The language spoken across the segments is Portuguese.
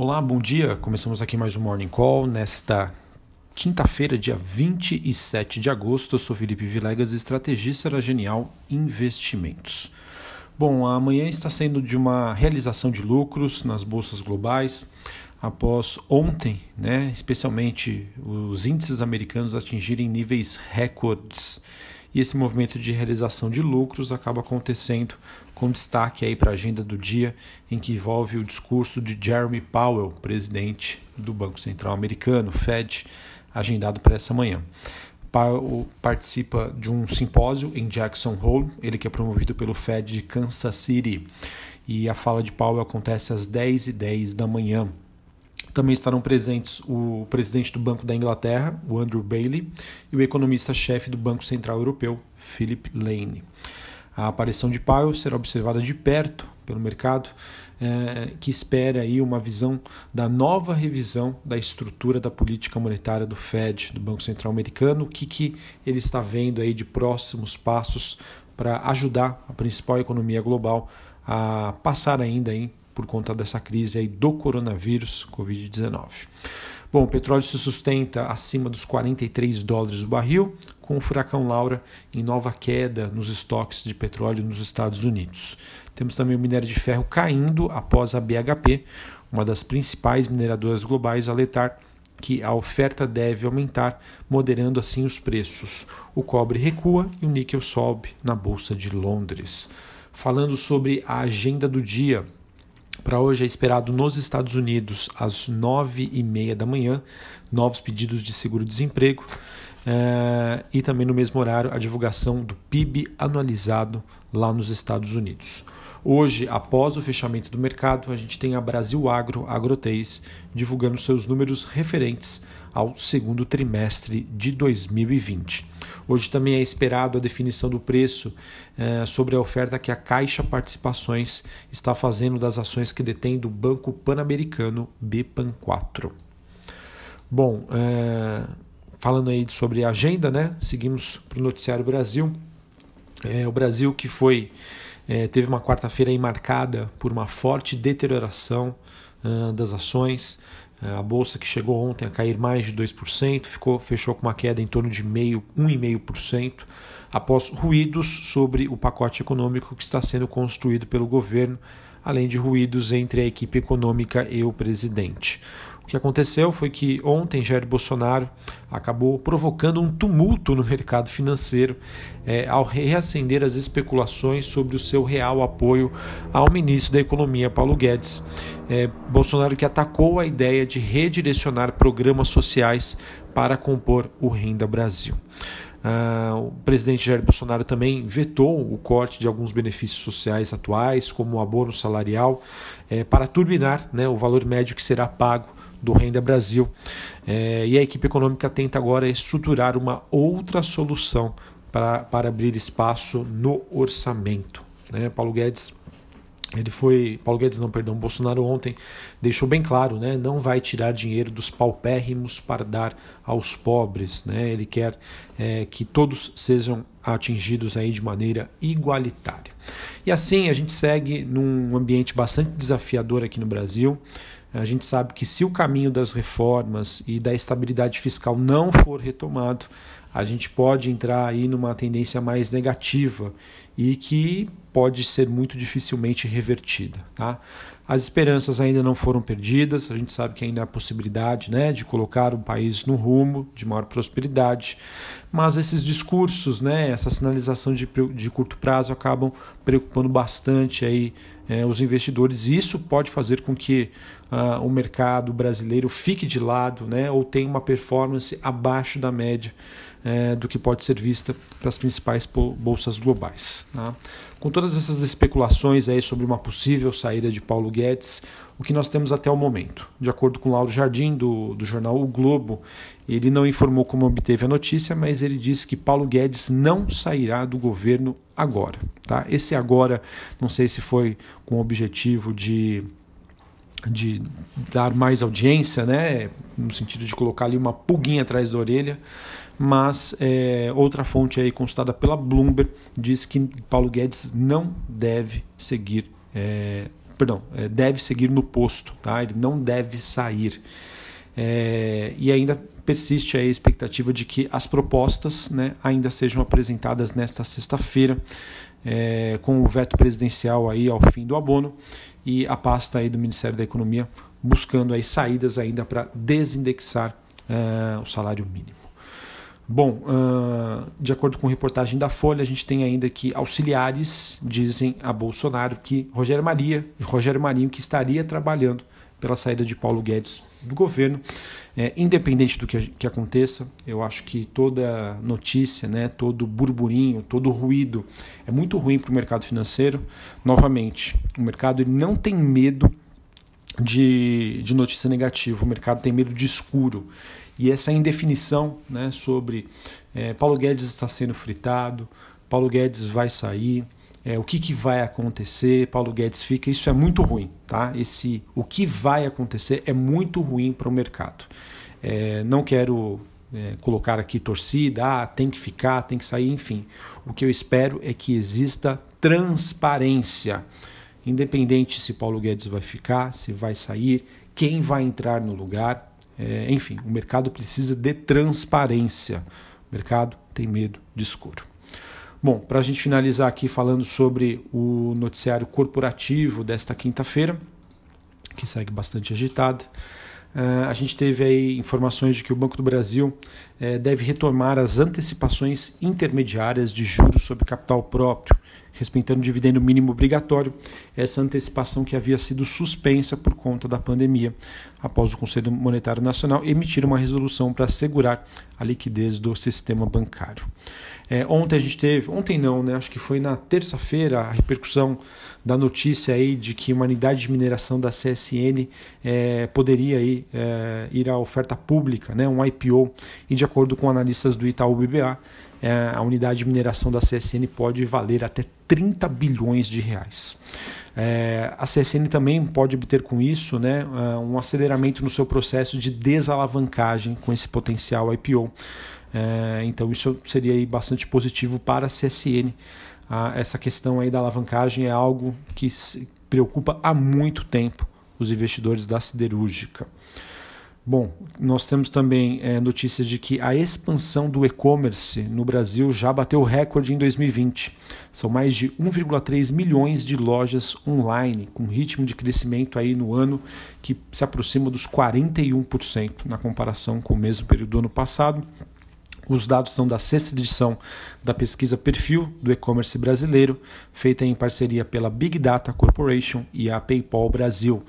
Olá, bom dia. Começamos aqui mais um Morning Call nesta quinta-feira, dia 27 de agosto. Eu sou Felipe Vilegas, estrategista da Genial Investimentos. Bom, amanhã está sendo de uma realização de lucros nas bolsas globais, após ontem, né, especialmente os índices americanos atingirem níveis recordes. E esse movimento de realização de lucros acaba acontecendo com destaque aí para a agenda do dia, em que envolve o discurso de Jeremy Powell, presidente do Banco Central Americano, Fed, agendado para essa manhã. Powell participa de um simpósio em Jackson Hole, ele que é promovido pelo Fed de Kansas City. E a fala de Powell acontece às 10h10 10 da manhã. Também estarão presentes o presidente do Banco da Inglaterra, o Andrew Bailey, e o economista-chefe do Banco Central Europeu, Philip Lane. A aparição de Powell será observada de perto pelo mercado, é, que espera aí uma visão da nova revisão da estrutura da política monetária do Fed, do Banco Central Americano, o que, que ele está vendo aí de próximos passos para ajudar a principal economia global a passar ainda por conta dessa crise aí do coronavírus, Covid-19. Bom, o petróleo se sustenta acima dos 43 dólares o barril, com o furacão Laura em nova queda nos estoques de petróleo nos Estados Unidos. Temos também o minério de ferro caindo após a BHP, uma das principais mineradoras globais, alertar que a oferta deve aumentar, moderando assim os preços. O cobre recua e o níquel sobe na Bolsa de Londres. Falando sobre a agenda do dia, para hoje é esperado nos Estados Unidos, às nove e meia da manhã, novos pedidos de seguro-desemprego é, e também no mesmo horário a divulgação do PIB anualizado lá nos Estados Unidos. Hoje, após o fechamento do mercado, a gente tem a Brasil Agro, Agrotez, divulgando seus números referentes ao segundo trimestre de 2020. Hoje também é esperado a definição do preço eh, sobre a oferta que a Caixa Participações está fazendo das ações que detém do Banco Pan-Americano BPAN 4. Bom, eh, falando aí sobre a agenda, né? Seguimos para o Noticiário Brasil. É, o Brasil que foi é, teve uma quarta-feira marcada por uma forte deterioração uh, das ações. Uh, a bolsa que chegou ontem a cair mais de 2%, ficou, fechou com uma queda em torno de meio, 1,5%, após ruídos sobre o pacote econômico que está sendo construído pelo governo, além de ruídos entre a equipe econômica e o presidente. O que aconteceu foi que ontem Jair Bolsonaro acabou provocando um tumulto no mercado financeiro é, ao reacender as especulações sobre o seu real apoio ao ministro da Economia, Paulo Guedes. É, Bolsonaro que atacou a ideia de redirecionar programas sociais para compor o Renda Brasil. Uh, o presidente Jair Bolsonaro também vetou o corte de alguns benefícios sociais atuais, como o abono salarial, é, para turbinar né, o valor médio que será pago do Renda Brasil. É, e a equipe econômica tenta agora estruturar uma outra solução para, para abrir espaço no orçamento. Né? Paulo Guedes ele foi, Paulo Guedes não, perdão, Bolsonaro ontem deixou bem claro, né, não vai tirar dinheiro dos paupérrimos para dar aos pobres, né, ele quer é, que todos sejam atingidos aí de maneira igualitária. E assim a gente segue num ambiente bastante desafiador aqui no Brasil, a gente sabe que se o caminho das reformas e da estabilidade fiscal não for retomado, a gente pode entrar aí numa tendência mais negativa e que pode ser muito dificilmente revertida. Tá? As esperanças ainda não foram perdidas, a gente sabe que ainda há possibilidade né, de colocar o país no rumo de maior prosperidade, mas esses discursos, né, essa sinalização de, de curto prazo acabam preocupando bastante aí, é, os investidores e isso pode fazer com que uh, o mercado brasileiro fique de lado né, ou tenha uma performance abaixo da média é, do que pode ser vista para as principais bolsas globais. Tá? Com todas essas especulações aí sobre uma possível saída de Paulo Guedes, o que nós temos até o momento? De acordo com Lauro Jardim, do, do jornal O Globo, ele não informou como obteve a notícia, mas ele disse que Paulo Guedes não sairá do governo agora. Tá? Esse agora, não sei se foi com o objetivo de de dar mais audiência, né, no sentido de colocar ali uma pulguinha atrás da orelha, mas é, outra fonte aí consultada pela Bloomberg diz que Paulo Guedes não deve seguir é, perdão, é, deve seguir no posto, tá? ele não deve sair. É, e ainda persiste a expectativa de que as propostas né, ainda sejam apresentadas nesta sexta-feira, é, com o veto presidencial aí ao fim do abono e a pasta aí do Ministério da Economia buscando aí saídas ainda para desindexar é, o salário mínimo. Bom, uh, de acordo com reportagem da Folha, a gente tem ainda que auxiliares dizem a Bolsonaro que Rogério Maria, Rogério Marinho, que estaria trabalhando pela saída de Paulo Guedes do governo, é, independente do que, que aconteça, eu acho que toda notícia, né, todo burburinho, todo ruído é muito ruim para o mercado financeiro. Novamente, o mercado ele não tem medo de, de notícia negativa, o mercado tem medo de escuro. E essa indefinição né, sobre é, Paulo Guedes está sendo fritado, Paulo Guedes vai sair, é, o que, que vai acontecer, Paulo Guedes fica, isso é muito ruim. Tá? Esse, o que vai acontecer é muito ruim para o mercado. É, não quero é, colocar aqui torcida, ah, tem que ficar, tem que sair, enfim. O que eu espero é que exista transparência, independente se Paulo Guedes vai ficar, se vai sair, quem vai entrar no lugar. É, enfim, o mercado precisa de transparência. O mercado tem medo de escuro. Bom, para a gente finalizar aqui falando sobre o noticiário corporativo desta quinta-feira, que segue bastante agitado. Uh, a gente teve aí informações de que o Banco do Brasil uh, deve retomar as antecipações intermediárias de juros sobre capital próprio respeitando o dividendo mínimo obrigatório, essa antecipação que havia sido suspensa por conta da pandemia, após o Conselho Monetário Nacional emitir uma resolução para assegurar a liquidez do sistema bancário. É, ontem a gente teve, ontem não, né? Acho que foi na terça-feira a repercussão da notícia aí de que uma unidade de mineração da CSN é, poderia ir, é, ir à oferta pública, né? Um IPO. E de acordo com analistas do Itaú BBA, é, a unidade de mineração da CSN pode valer até 30 bilhões de reais. É, a CSN também pode obter com isso né, é, um aceleramento no seu processo de desalavancagem com esse potencial IPO. É, então isso seria bastante positivo para a CSN. Ah, essa questão aí da alavancagem é algo que preocupa há muito tempo os investidores da siderúrgica. Bom, nós temos também é, notícias de que a expansão do e-commerce no Brasil já bateu recorde em 2020. São mais de 1,3 milhões de lojas online, com ritmo de crescimento aí no ano que se aproxima dos 41% na comparação com o mesmo período do ano passado. Os dados são da sexta edição da pesquisa Perfil do e-commerce brasileiro, feita em parceria pela Big Data Corporation e a PayPal Brasil.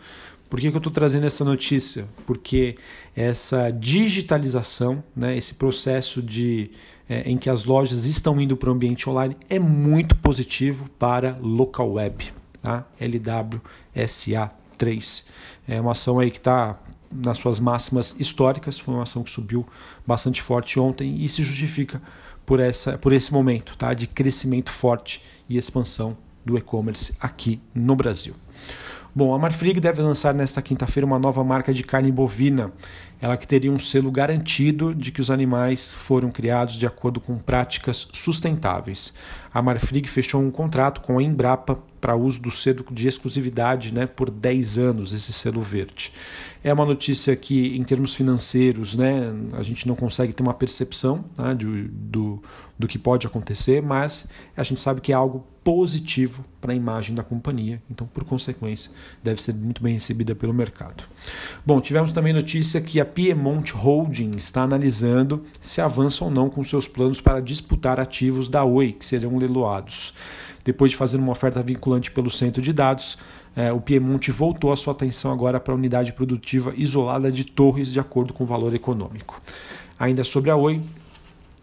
Por que, que eu estou trazendo essa notícia? Porque essa digitalização, né, esse processo de, é, em que as lojas estão indo para o ambiente online é muito positivo para local web, tá? LWSA3. É uma ação aí que está nas suas máximas históricas, foi uma ação que subiu bastante forte ontem e se justifica por, essa, por esse momento tá? de crescimento forte e expansão do e-commerce aqui no Brasil. Bom, a Marfrig deve lançar nesta quinta-feira uma nova marca de carne bovina, ela que teria um selo garantido de que os animais foram criados de acordo com práticas sustentáveis. A Marfrig fechou um contrato com a Embrapa para uso do selo de exclusividade né, por 10 anos, esse selo verde. É uma notícia que, em termos financeiros, né, a gente não consegue ter uma percepção né, de, do, do que pode acontecer, mas a gente sabe que é algo positivo para a imagem da companhia, então, por consequência, deve ser muito bem recebida pelo mercado. Bom, tivemos também notícia que a Piedmont Holding está analisando se avança ou não com seus planos para disputar ativos da Oi, que serão leiloados. Depois de fazer uma oferta vinculante pelo centro de dados, é, o Piemonte voltou a sua atenção agora para a unidade produtiva isolada de Torres, de acordo com o valor econômico. Ainda sobre a Oi,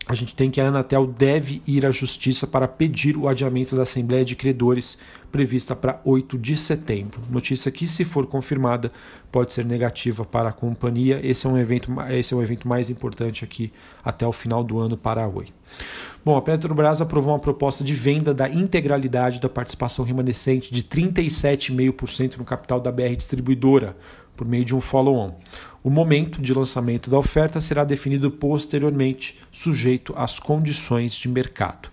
a gente tem que a Anatel deve ir à justiça para pedir o adiamento da Assembleia de Credores prevista para 8 de setembro. Notícia que, se for confirmada, pode ser negativa para a companhia. Esse é um evento, esse é o evento mais importante aqui até o final do ano para a Oi. Bom, a Petrobras aprovou uma proposta de venda da integralidade da participação remanescente de 37,5% no capital da BR Distribuidora por meio de um follow-on. O momento de lançamento da oferta será definido posteriormente, sujeito às condições de mercado.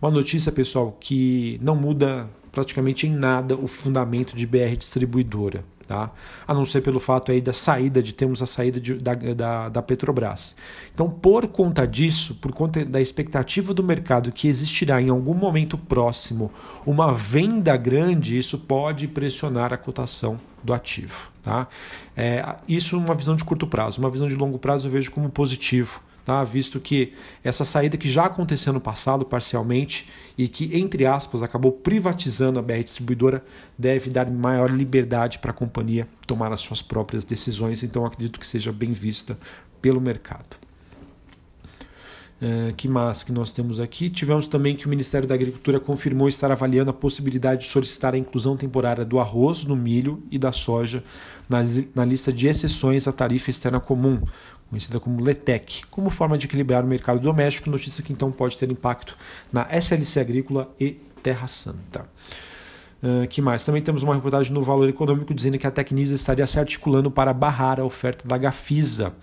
Uma notícia, pessoal, que não muda praticamente em nada o fundamento de BR Distribuidora. Tá? A não ser pelo fato aí da saída, de termos a saída de, da, da, da, Petrobras. Então, por conta disso, por conta da expectativa do mercado que existirá em algum momento próximo uma venda grande, isso pode pressionar a cotação do ativo. Tá? É, isso uma visão de curto prazo. Uma visão de longo prazo eu vejo como positivo tá? visto que essa saída que já aconteceu no passado parcialmente e que, entre aspas, acabou privatizando a BR Distribuidora, deve dar maior liberdade para a companhia tomar as suas próprias decisões, então acredito que seja bem vista pelo mercado. Uh, que mais que nós temos aqui? Tivemos também que o Ministério da Agricultura confirmou estar avaliando a possibilidade de solicitar a inclusão temporária do arroz, do milho e da soja na, na lista de exceções à tarifa externa comum, conhecida como LETEC, como forma de equilibrar o mercado doméstico, notícia que então pode ter impacto na SLC Agrícola e Terra Santa. Uh, que mais? Também temos uma reportagem no Valor Econômico dizendo que a Tecnisa estaria se articulando para barrar a oferta da Gafisa.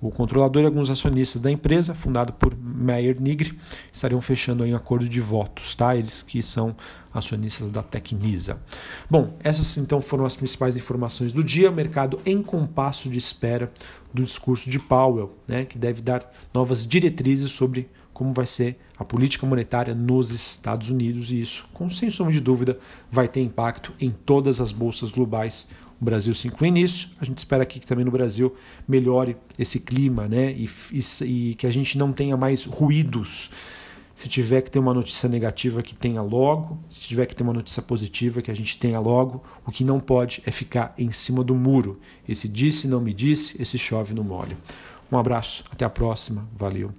O controlador e alguns acionistas da empresa, fundado por Meyer Nigri, estariam fechando um acordo de votos, tá? Eles que são acionistas da Tecnisa. Bom, essas então foram as principais informações do dia. Mercado em compasso de espera do discurso de Powell, né, que deve dar novas diretrizes sobre como vai ser a política monetária nos Estados Unidos e isso, com sem sombra de dúvida, vai ter impacto em todas as bolsas globais. O Brasil se inclui nisso. A gente espera aqui que também no Brasil melhore esse clima, né, e, e, e que a gente não tenha mais ruídos se tiver que ter uma notícia negativa, que tenha logo. Se tiver que ter uma notícia positiva, que a gente tenha logo. O que não pode é ficar em cima do muro. Esse disse, não me disse, esse chove no molho. Um abraço, até a próxima. Valeu.